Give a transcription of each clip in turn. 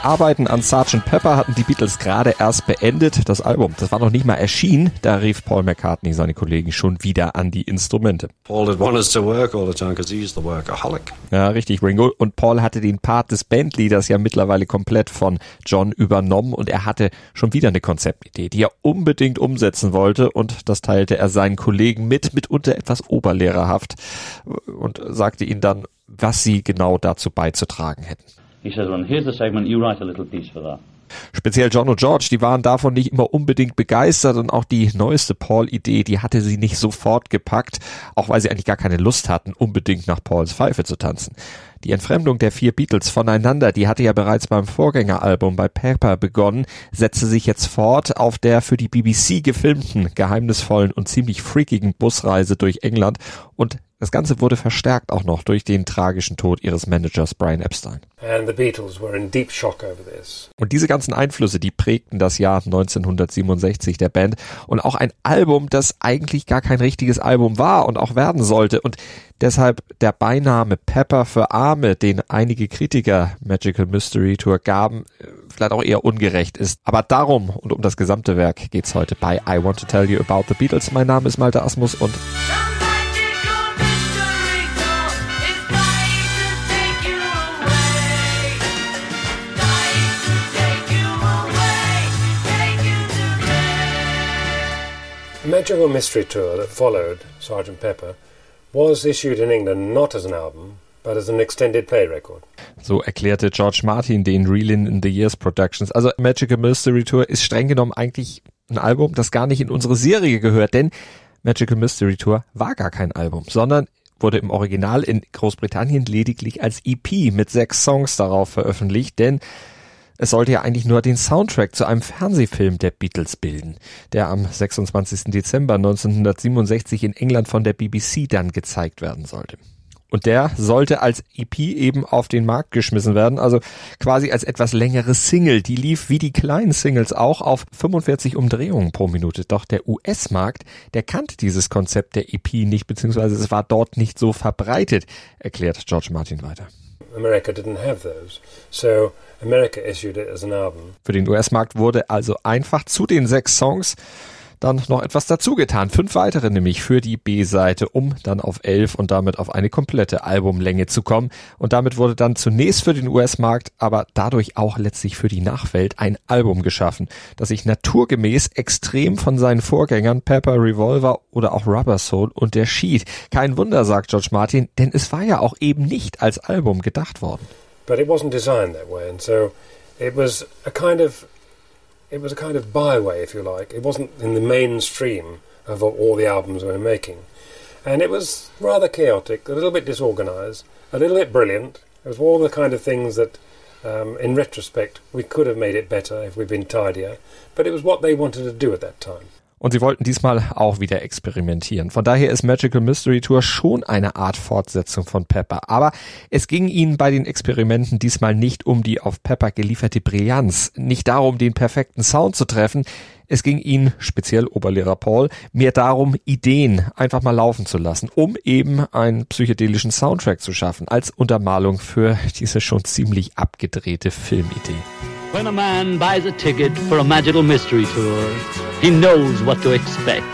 Die Arbeiten an Sgt. Pepper hatten die Beatles gerade erst beendet. Das Album, das war noch nicht mal erschienen. Da rief Paul McCartney seine Kollegen schon wieder an die Instrumente. Paul did want us to work all the time because he's the workaholic. Ja, richtig, Ringo. Und Paul hatte den Part des Bandleaders ja mittlerweile komplett von John übernommen und er hatte schon wieder eine Konzeptidee, die er unbedingt umsetzen wollte und das teilte er seinen Kollegen mit, mitunter etwas oberlehrerhaft und sagte ihnen dann, was sie genau dazu beizutragen hätten. He says, well, here's the segment, you write a little piece for that. Speziell John und George, die waren davon nicht immer unbedingt begeistert und auch die neueste Paul-Idee, die hatte sie nicht sofort gepackt, auch weil sie eigentlich gar keine Lust hatten, unbedingt nach Pauls Pfeife zu tanzen. Die Entfremdung der vier Beatles voneinander, die hatte ja bereits beim Vorgängeralbum bei Pepper begonnen, setzte sich jetzt fort auf der für die BBC gefilmten, geheimnisvollen und ziemlich freakigen Busreise durch England und das Ganze wurde verstärkt auch noch durch den tragischen Tod ihres Managers Brian Epstein. And the Beatles were in deep shock over this. Und diese ganzen Einflüsse, die prägten das Jahr 1967 der Band und auch ein Album, das eigentlich gar kein richtiges Album war und auch werden sollte und deshalb der Beiname Pepper für Arme, den einige Kritiker Magical Mystery Tour gaben, vielleicht auch eher ungerecht ist. Aber darum und um das gesamte Werk geht's heute bei I Want to Tell You About the Beatles. Mein Name ist Malte Asmus und Magical Mystery Tour that followed Sgt. Pepper was issued in England not as an album, but as an extended play record. So erklärte George Martin den Reelin in the Years Productions. Also Magical Mystery Tour ist streng genommen eigentlich ein Album, das gar nicht in unsere Serie gehört, denn Magical Mystery Tour war gar kein Album, sondern wurde im Original in Großbritannien lediglich als EP mit sechs Songs darauf veröffentlicht, denn es sollte ja eigentlich nur den Soundtrack zu einem Fernsehfilm der Beatles bilden, der am 26. Dezember 1967 in England von der BBC dann gezeigt werden sollte. Und der sollte als EP eben auf den Markt geschmissen werden, also quasi als etwas längere Single. Die lief wie die kleinen Singles auch auf 45 Umdrehungen pro Minute. Doch der US-Markt, der kannte dieses Konzept der EP nicht, beziehungsweise es war dort nicht so verbreitet, erklärt George Martin weiter. America didn't have those. So America issued it as an album. Für den US-Markt wurde also einfach zu den sechs Songs dann noch etwas dazugetan. Fünf weitere nämlich für die B-Seite, um dann auf elf und damit auf eine komplette Albumlänge zu kommen. Und damit wurde dann zunächst für den US-Markt, aber dadurch auch letztlich für die Nachwelt ein Album geschaffen, das sich naturgemäß extrem von seinen Vorgängern Pepper, Revolver oder auch Rubber Soul unterschied. Kein Wunder, sagt George Martin, denn es war ja auch eben nicht als Album gedacht worden. But it wasn't designed that way, and so it was a kind of it was a kind of byway, if you like. It wasn't in the mainstream of all the albums we were making. And it was rather chaotic, a little bit disorganized, a little bit brilliant. It was all the kind of things that, um, in retrospect, we could have made it better if we'd been tidier. But it was what they wanted to do at that time. Und sie wollten diesmal auch wieder experimentieren. Von daher ist Magical Mystery Tour schon eine Art Fortsetzung von Pepper. Aber es ging ihnen bei den Experimenten diesmal nicht um die auf Pepper gelieferte Brillanz, nicht darum, den perfekten Sound zu treffen. Es ging ihnen, speziell Oberlehrer Paul, mehr darum, Ideen einfach mal laufen zu lassen, um eben einen psychedelischen Soundtrack zu schaffen, als Untermalung für diese schon ziemlich abgedrehte Filmidee. When a man buys a ticket for a magical mystery tour, he knows what to expect.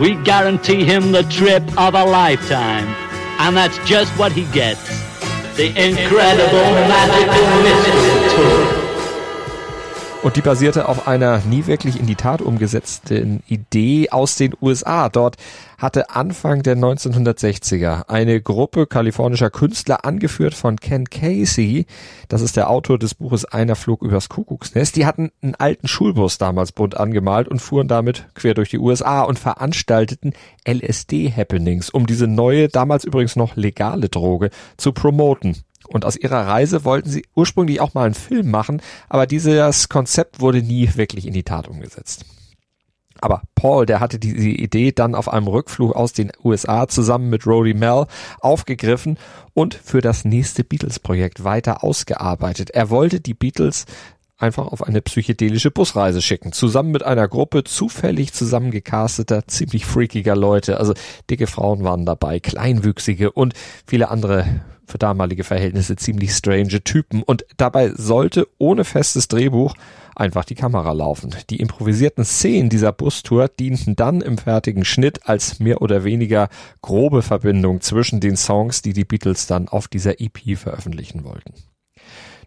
We guarantee him the trip of a lifetime, and that's just what he gets. The incredible magical mystery tour. Und die basierte auf einer nie wirklich in die Tat umgesetzten Idee aus den USA. Dort hatte Anfang der 1960er eine Gruppe kalifornischer Künstler, angeführt von Ken Casey, das ist der Autor des Buches Einer flog übers Kuckucksnest, die hatten einen alten Schulbus damals bunt angemalt und fuhren damit quer durch die USA und veranstalteten LSD-Happenings, um diese neue, damals übrigens noch legale Droge zu promoten. Und aus ihrer Reise wollten sie ursprünglich auch mal einen Film machen, aber dieses Konzept wurde nie wirklich in die Tat umgesetzt. Aber Paul, der hatte diese Idee dann auf einem Rückflug aus den USA zusammen mit Roddy Mel aufgegriffen und für das nächste Beatles-Projekt weiter ausgearbeitet. Er wollte die Beatles einfach auf eine psychedelische Busreise schicken, zusammen mit einer Gruppe zufällig zusammengecasteter, ziemlich freakiger Leute. Also dicke Frauen waren dabei, kleinwüchsige und viele andere für damalige Verhältnisse ziemlich strange Typen. Und dabei sollte ohne festes Drehbuch einfach die Kamera laufen. Die improvisierten Szenen dieser Bustour dienten dann im fertigen Schnitt als mehr oder weniger grobe Verbindung zwischen den Songs, die die Beatles dann auf dieser EP veröffentlichen wollten.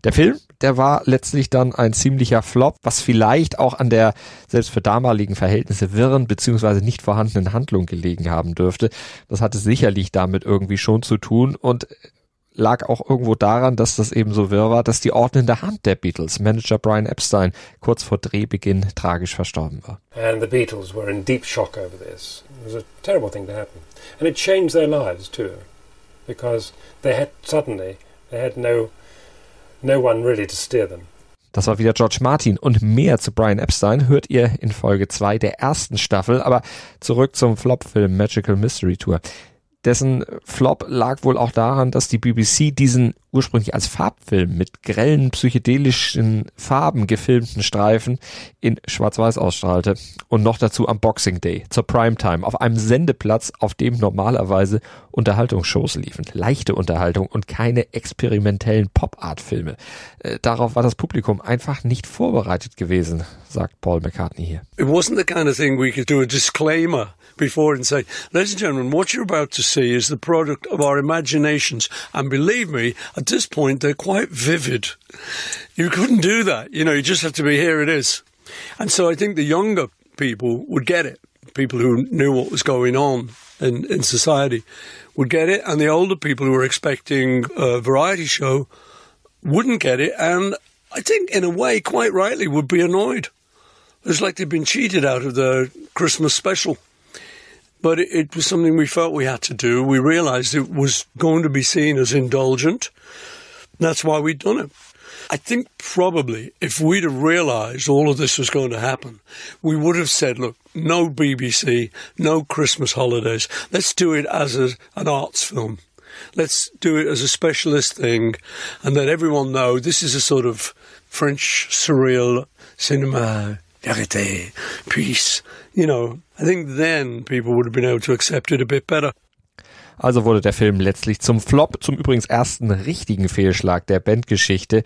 Der Film, der war letztlich dann ein ziemlicher Flop, was vielleicht auch an der selbst für damaligen Verhältnisse wirren bzw. nicht vorhandenen Handlung gelegen haben dürfte. Das hatte sicherlich damit irgendwie schon zu tun und lag auch irgendwo daran, dass das eben so wirr war, dass die ordnende Hand der Beatles, Manager Brian Epstein, kurz vor Drehbeginn tragisch verstorben war. And the Beatles were in deep shock over this. It was a terrible thing to happen. And it changed their lives too. Because they had suddenly, they had no, no one really to steer them. Das war wieder George Martin und mehr zu Brian Epstein hört ihr in Folge 2 der ersten Staffel, aber zurück zum Flop-Film Magical Mystery Tour. Dessen Flop lag wohl auch daran, dass die BBC diesen ursprünglich als Farbfilm mit grellen psychedelischen Farben gefilmten Streifen in Schwarz-Weiß ausstrahlte und noch dazu am Boxing Day zur Primetime auf einem Sendeplatz, auf dem normalerweise Unterhaltungsshows liefen. Leichte Unterhaltung und keine experimentellen Pop-Art-Filme. Äh, darauf war das Publikum einfach nicht vorbereitet gewesen, sagt Paul McCartney hier. It wasn't the kind of thing we could do a disclaimer before and say, ladies and gentlemen, what you're about to see is the product of our imaginations. And believe me, at this point, they're quite vivid. You couldn't do that. You know, you just have to be, here it is. And so I think the younger people would get it. People who knew what was going on in, in society would get it. And the older people who were expecting a variety show wouldn't get it. And I think, in a way, quite rightly, would be annoyed. It's like they've been cheated out of the Christmas special. But it, was something we felt we had to do. We realized it was going to be seen as indulgent. That's why we'd done it. I think probably if we'd have realised all of this was going to happen, we would have said, look, no BBC, no Christmas holidays. Let's do it as a, an arts film. Let's do it as a specialist thing and let everyone know this is a sort of French surreal cinema, vérité, peace. You know, I think then people would have been able to accept it a bit better. Also wurde der Film letztlich zum Flop, zum übrigens ersten richtigen Fehlschlag der Bandgeschichte.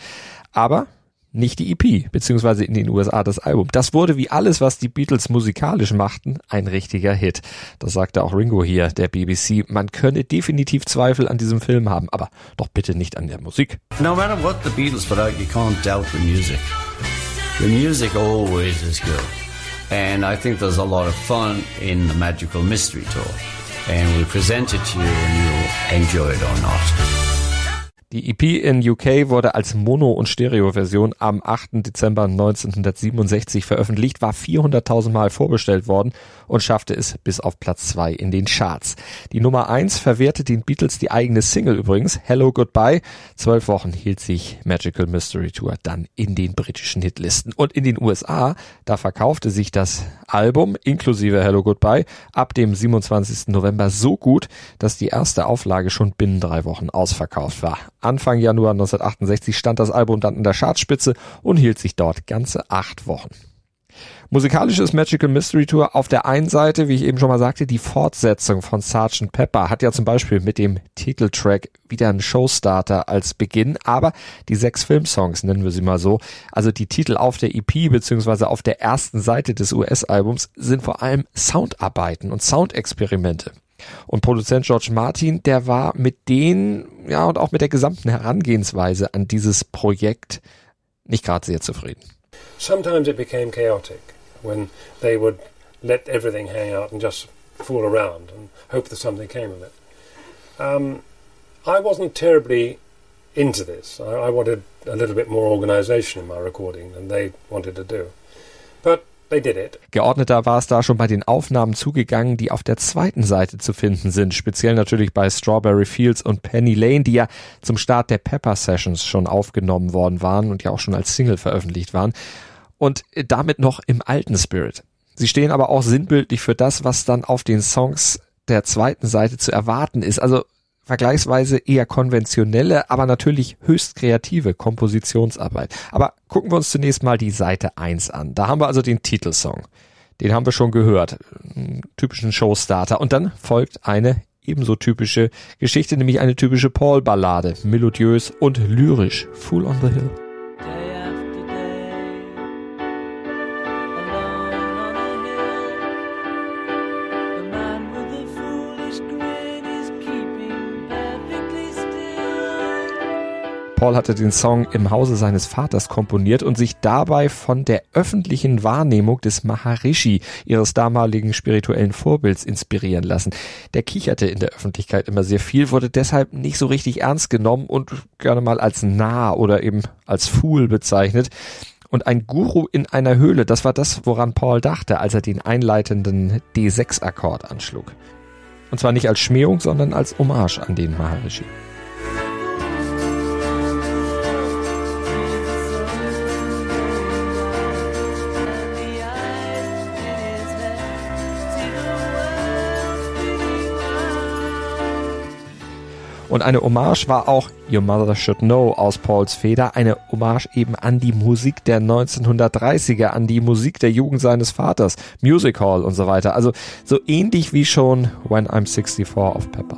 Aber nicht die EP, beziehungsweise in den USA das Album. Das wurde wie alles, was die Beatles musikalisch machten, ein richtiger Hit. Das sagte auch Ringo hier, der BBC. Man könne definitiv Zweifel an diesem Film haben, aber doch bitte nicht an der Musik. No matter what the Beatles put out, you can't doubt the music. The music always is good. And I think there's a lot of fun in the Magical Mystery Tour. And we present it to you and you'll enjoy it or not. Die EP in UK wurde als Mono- und Stereo-Version am 8. Dezember 1967 veröffentlicht, war 400.000 Mal vorbestellt worden und schaffte es bis auf Platz 2 in den Charts. Die Nummer 1 verwehrte den Beatles die eigene Single übrigens, Hello Goodbye. Zwölf Wochen hielt sich Magical Mystery Tour dann in den britischen Hitlisten. Und in den USA, da verkaufte sich das Album inklusive Hello Goodbye ab dem 27. November so gut, dass die erste Auflage schon binnen drei Wochen ausverkauft war. Anfang Januar 1968 stand das Album dann in der Chartspitze und hielt sich dort ganze acht Wochen. Musikalisch ist Magical Mystery Tour auf der einen Seite, wie ich eben schon mal sagte, die Fortsetzung von Sgt. Pepper hat ja zum Beispiel mit dem Titeltrack wieder einen Showstarter als Beginn, aber die sechs Filmsongs, nennen wir sie mal so, also die Titel auf der EP beziehungsweise auf der ersten Seite des US-Albums sind vor allem Soundarbeiten und Soundexperimente. Und Produzent George Martin, der war mit denen, ja, und auch mit der gesamten Herangehensweise an dieses Projekt nicht gerade sehr zufrieden. Sometimes it became chaotic when they would let everything hang out and just fool around and hope that something came of it. Um, I wasn't terribly into this. I, I wanted a little bit more organisation in my recording than they wanted to do. But they did it. Geordneter war es da schon bei den Aufnahmen zugegangen, die auf der zweiten Seite zu finden sind. Speziell natürlich bei Strawberry Fields und Penny Lane, die ja zum Start der Pepper Sessions schon aufgenommen worden waren und ja auch schon als Single veröffentlicht waren. Und damit noch im alten Spirit. Sie stehen aber auch sinnbildlich für das, was dann auf den Songs der zweiten Seite zu erwarten ist. Also vergleichsweise eher konventionelle, aber natürlich höchst kreative Kompositionsarbeit. Aber gucken wir uns zunächst mal die Seite 1 an. Da haben wir also den Titelsong. Den haben wir schon gehört. Einen typischen Showstarter. Und dann folgt eine ebenso typische Geschichte, nämlich eine typische Paul-Ballade. Melodiös und lyrisch. Fool on the Hill. Paul hatte den Song im Hause seines Vaters komponiert und sich dabei von der öffentlichen Wahrnehmung des Maharishi, ihres damaligen spirituellen Vorbilds, inspirieren lassen. Der kicherte in der Öffentlichkeit immer sehr viel, wurde deshalb nicht so richtig ernst genommen und gerne mal als nah oder eben als Fool bezeichnet. Und ein Guru in einer Höhle, das war das, woran Paul dachte, als er den einleitenden D6-Akkord anschlug. Und zwar nicht als Schmähung, sondern als Hommage an den Maharishi. Und eine Hommage war auch Your Mother Should Know aus Pauls Feder, eine Hommage eben an die Musik der 1930er, an die Musik der Jugend seines Vaters, Music Hall und so weiter. Also so ähnlich wie schon When I'm 64 of Pepper.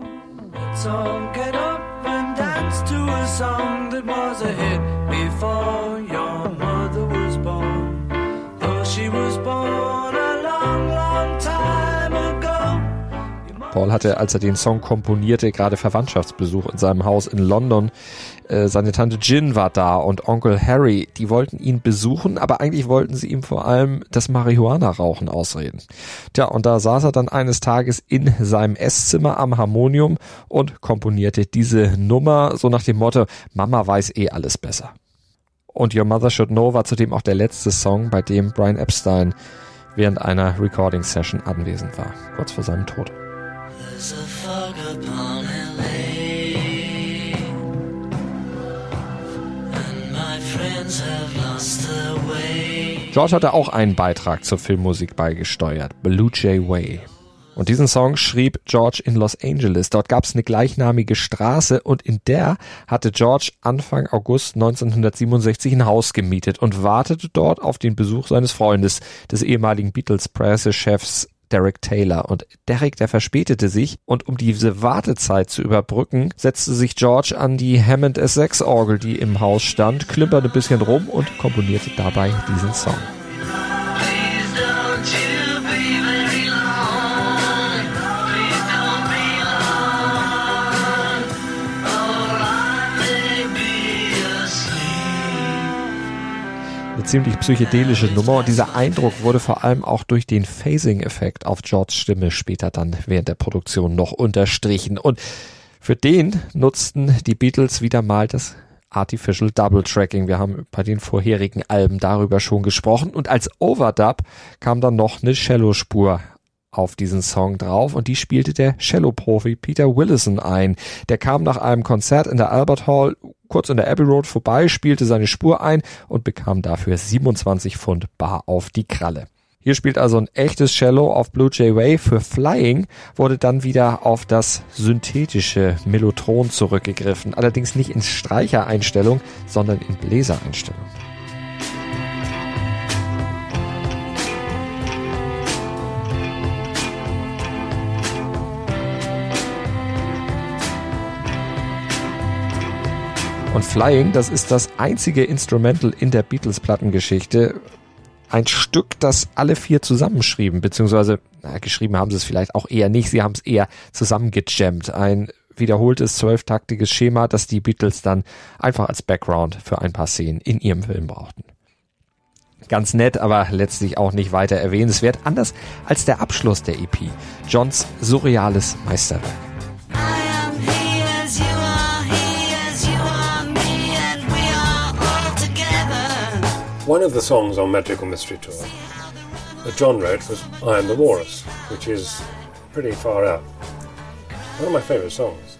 Paul hatte, als er den Song komponierte, gerade Verwandtschaftsbesuch in seinem Haus in London. Äh, seine Tante Jin war da und Onkel Harry, die wollten ihn besuchen, aber eigentlich wollten sie ihm vor allem das Marihuana-Rauchen ausreden. Tja, und da saß er dann eines Tages in seinem Esszimmer am Harmonium und komponierte diese Nummer so nach dem Motto, Mama weiß eh alles besser. Und Your Mother Should Know war zudem auch der letzte Song, bei dem Brian Epstein während einer Recording-Session anwesend war, kurz vor seinem Tod. George hatte auch einen Beitrag zur Filmmusik beigesteuert, Blue Jay Way. Und diesen Song schrieb George in Los Angeles. Dort gab es eine gleichnamige Straße und in der hatte George Anfang August 1967 ein Haus gemietet und wartete dort auf den Besuch seines Freundes, des ehemaligen Beatles-Pressechefs Derek Taylor. Und Derek, der verspätete sich und um diese Wartezeit zu überbrücken, setzte sich George an die Hammond S6 Orgel, die im Haus stand, klimperte ein bisschen rum und komponierte dabei diesen Song. Ziemlich psychedelische Nummer und dieser Eindruck wurde vor allem auch durch den Phasing-Effekt auf Georges Stimme später dann während der Produktion noch unterstrichen. Und für den nutzten die Beatles wieder mal das Artificial Double Tracking. Wir haben bei den vorherigen Alben darüber schon gesprochen. Und als Overdub kam dann noch eine Cello-Spur auf diesen Song drauf und die spielte der Cello-Profi Peter Willison ein. Der kam nach einem Konzert in der Albert Hall kurz in der Abbey Road vorbei, spielte seine Spur ein und bekam dafür 27 Pfund bar auf die Kralle. Hier spielt also ein echtes Cello auf Blue Jay Way. Für Flying wurde dann wieder auf das synthetische Mellotron zurückgegriffen. Allerdings nicht in Streichereinstellung, sondern in Bläsereinstellung. Und Flying, das ist das einzige Instrumental in der Beatles-Plattengeschichte. Ein Stück, das alle vier zusammenschrieben, beziehungsweise na, geschrieben haben sie es vielleicht auch eher nicht, sie haben es eher zusammengejammt. Ein wiederholtes zwölftaktiges Schema, das die Beatles dann einfach als Background für ein paar Szenen in ihrem Film brauchten. Ganz nett, aber letztlich auch nicht weiter erwähnenswert, anders als der Abschluss der EP, Johns surreales Meisterwerk. One of the songs on Magical Mystery Tour that John wrote was I Am the Walrus, which is pretty far out. One of my favourite songs.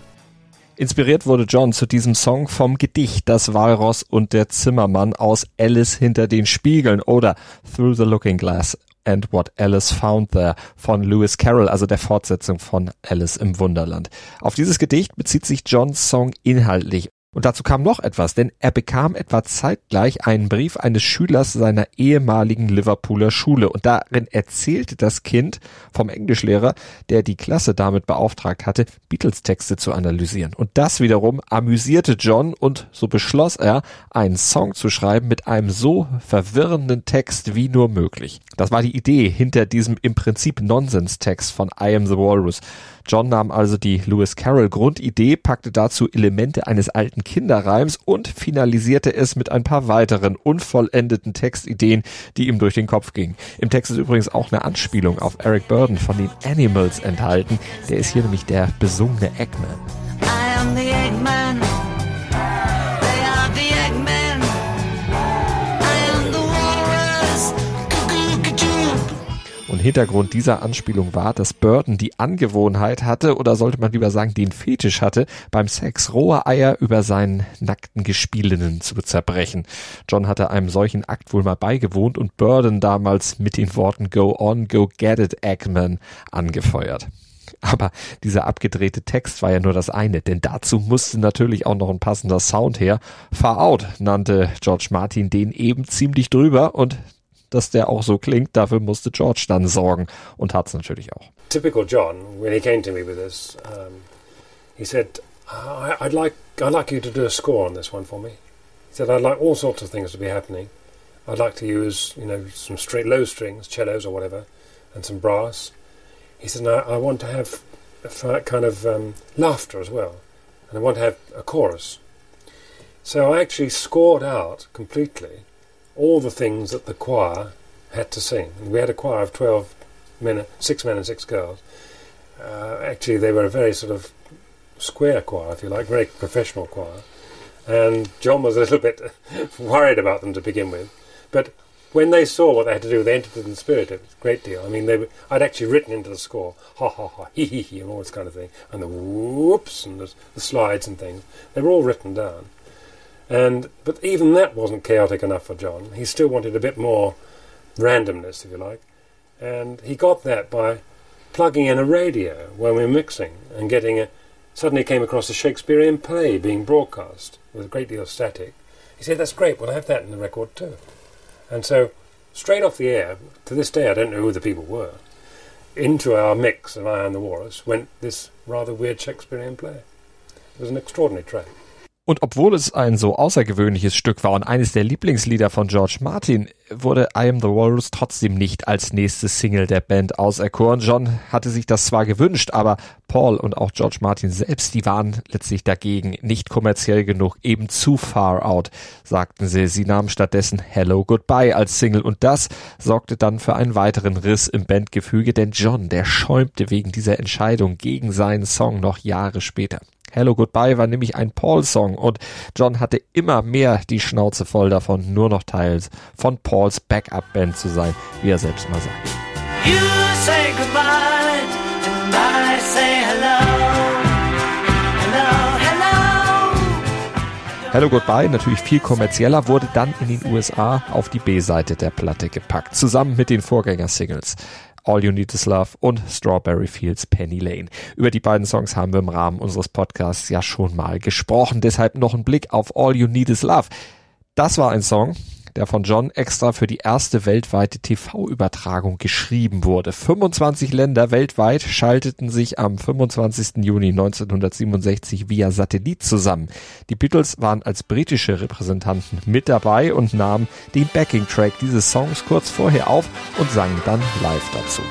Inspiriert wurde John zu diesem Song vom Gedicht Das Walross und der Zimmermann aus Alice hinter den Spiegeln oder Through the Looking Glass and What Alice Found There von Lewis Carroll, also der Fortsetzung von Alice im Wunderland. Auf dieses Gedicht bezieht sich Johns Song inhaltlich und dazu kam noch etwas, denn er bekam etwa zeitgleich einen Brief eines Schülers seiner ehemaligen Liverpooler Schule und darin erzählte das Kind vom Englischlehrer, der die Klasse damit beauftragt hatte, Beatles-Texte zu analysieren. Und das wiederum amüsierte John und so beschloss er, einen Song zu schreiben mit einem so verwirrenden Text wie nur möglich. Das war die Idee hinter diesem im Prinzip Nonsenstext von I Am the Walrus. John nahm also die Lewis Carroll Grundidee, packte dazu Elemente eines alten Kinderreims und finalisierte es mit ein paar weiteren unvollendeten Textideen, die ihm durch den Kopf gingen. Im Text ist übrigens auch eine Anspielung auf Eric Burden von den Animals enthalten. Der ist hier nämlich der besungene Eggman. Hintergrund dieser Anspielung war, dass Burton die Angewohnheit hatte, oder sollte man lieber sagen, den Fetisch hatte, beim Sex rohe Eier über seinen nackten Gespielinnen zu zerbrechen. John hatte einem solchen Akt wohl mal beigewohnt und Burton damals mit den Worten Go on, go get it, Eggman angefeuert. Aber dieser abgedrehte Text war ja nur das eine, denn dazu musste natürlich auch noch ein passender Sound her. Far Out nannte George Martin den eben ziemlich drüber und dass der auch so klingt. Dafür musste George dann sorgen und hat's natürlich auch. Typical John, when he came to me with this, um, he said, I'd like, I'd like you to do a score on this one for me. He said, I'd like all sorts of things to be happening. I'd like to use, you know, some straight low strings, cellos or whatever, and some brass. He said, I, I want to have a kind of um, laughter as well, and I want to have a chorus. So I actually scored out completely all the things that the choir had to sing. And we had a choir of 12 men, six men and six girls. Uh, actually, they were a very sort of square choir, if you like, very professional choir. And John was a little bit worried about them to begin with. But when they saw what they had to do, they entered in the spirit it was a great deal. I mean, they were, I'd actually written into the score, ha ha ha, hee hee hee, and all this kind of thing, and the whoops and the, the slides and things. They were all written down. And but even that wasn't chaotic enough for John. He still wanted a bit more randomness, if you like. And he got that by plugging in a radio when we were mixing and getting a. Suddenly came across a Shakespearean play being broadcast with a great deal of static. He said, "That's great. We'll have that in the record too." And so, straight off the air, to this day, I don't know who the people were. Into our mix of I Am the Walrus went this rather weird Shakespearean play. It was an extraordinary track. Und obwohl es ein so außergewöhnliches Stück war und eines der Lieblingslieder von George Martin, wurde I Am the Walrus trotzdem nicht als nächstes Single der Band auserkoren. John hatte sich das zwar gewünscht, aber Paul und auch George Martin selbst, die waren letztlich dagegen nicht kommerziell genug, eben zu far out, sagten sie. Sie nahmen stattdessen Hello Goodbye als Single und das sorgte dann für einen weiteren Riss im Bandgefüge, denn John, der schäumte wegen dieser Entscheidung gegen seinen Song noch Jahre später. Hello Goodbye war nämlich ein Paul-Song und John hatte immer mehr die Schnauze voll davon, nur noch Teils von Pauls Backup-Band zu sein, wie er selbst mal sagt. You say goodbye and I say hello. Hello, hello. Hello Goodbye, natürlich viel kommerzieller, wurde dann in den USA auf die B-Seite der Platte gepackt, zusammen mit den Vorgängersingles. All You Need Is Love und Strawberry Fields Penny Lane. Über die beiden Songs haben wir im Rahmen unseres Podcasts ja schon mal gesprochen. Deshalb noch ein Blick auf All You Need Is Love. Das war ein Song, der von John extra für die erste weltweite TV-Übertragung geschrieben wurde. 25 Länder weltweit schalteten sich am 25. Juni 1967 via Satellit zusammen. Die Beatles waren als britische Repräsentanten mit dabei und nahmen den Backing-Track dieses Songs kurz vorher auf und sangen dann live dazu.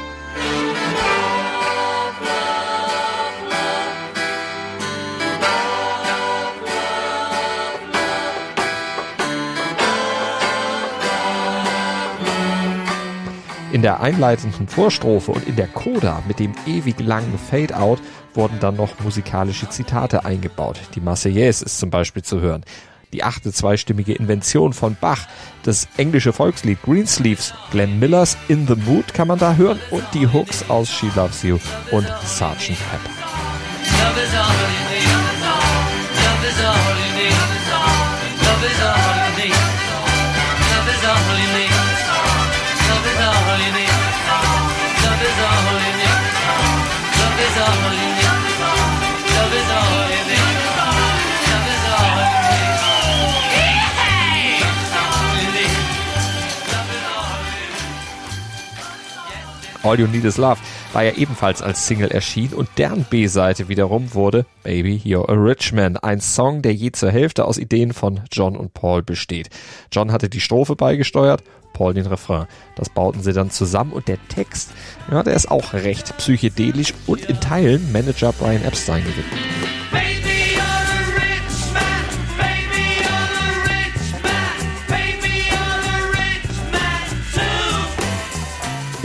In der einleitenden Vorstrophe und in der Coda mit dem ewig langen Fade-Out wurden dann noch musikalische Zitate eingebaut. Die Marseillaise ist zum Beispiel zu hören. Die achte zweistimmige Invention von Bach, das englische Volkslied Greensleeves, Glenn Millers In the Mood kann man da hören und die Hooks aus She Loves You und Sgt. Pepper. All You Need Is Love. War ja ebenfalls als Single erschienen und deren B-Seite wiederum wurde Baby You're a Rich Man, ein Song, der je zur Hälfte aus Ideen von John und Paul besteht. John hatte die Strophe beigesteuert, Paul den Refrain. Das bauten sie dann zusammen und der Text, ja, der ist auch recht psychedelisch und in Teilen Manager Brian Epstein gewidmet.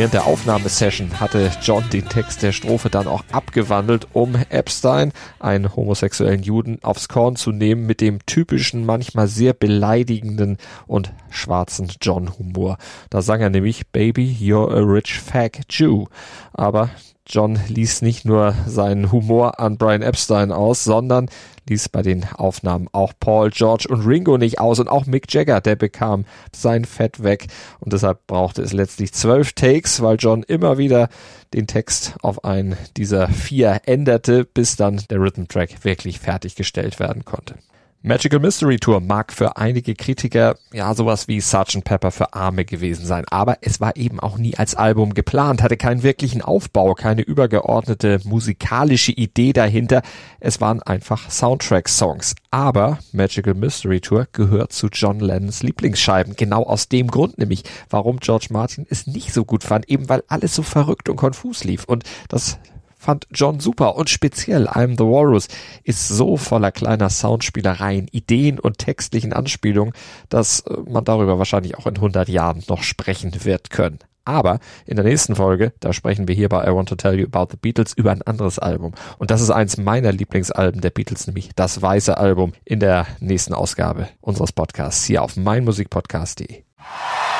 Während der Aufnahmesession hatte John den Text der Strophe dann auch abgewandelt, um Epstein, einen homosexuellen Juden, aufs Korn zu nehmen mit dem typischen, manchmal sehr beleidigenden und schwarzen John-Humor. Da sang er nämlich Baby, you're a rich fag Jew. Aber John ließ nicht nur seinen Humor an Brian Epstein aus, sondern ließ bei den Aufnahmen auch Paul, George und Ringo nicht aus und auch Mick Jagger, der bekam sein Fett weg und deshalb brauchte es letztlich zwölf Takes, weil John immer wieder den Text auf einen dieser vier änderte, bis dann der Rhythm Track wirklich fertiggestellt werden konnte. Magical Mystery Tour mag für einige Kritiker ja sowas wie Sgt. Pepper für Arme gewesen sein, aber es war eben auch nie als Album geplant, hatte keinen wirklichen Aufbau, keine übergeordnete musikalische Idee dahinter. Es waren einfach Soundtrack-Songs. Aber Magical Mystery Tour gehört zu John Lennons Lieblingsscheiben. Genau aus dem Grund nämlich, warum George Martin es nicht so gut fand, eben weil alles so verrückt und konfus lief. Und das fand John super und speziell I'm the Walrus ist so voller kleiner Soundspielereien, Ideen und textlichen Anspielungen, dass äh, man darüber wahrscheinlich auch in 100 Jahren noch sprechen wird können. Aber in der nächsten Folge, da sprechen wir hier bei I Want to Tell You About the Beatles über ein anderes Album. Und das ist eins meiner Lieblingsalben der Beatles, nämlich das Weiße Album in der nächsten Ausgabe unseres Podcasts hier auf meinmusikpodcast.de.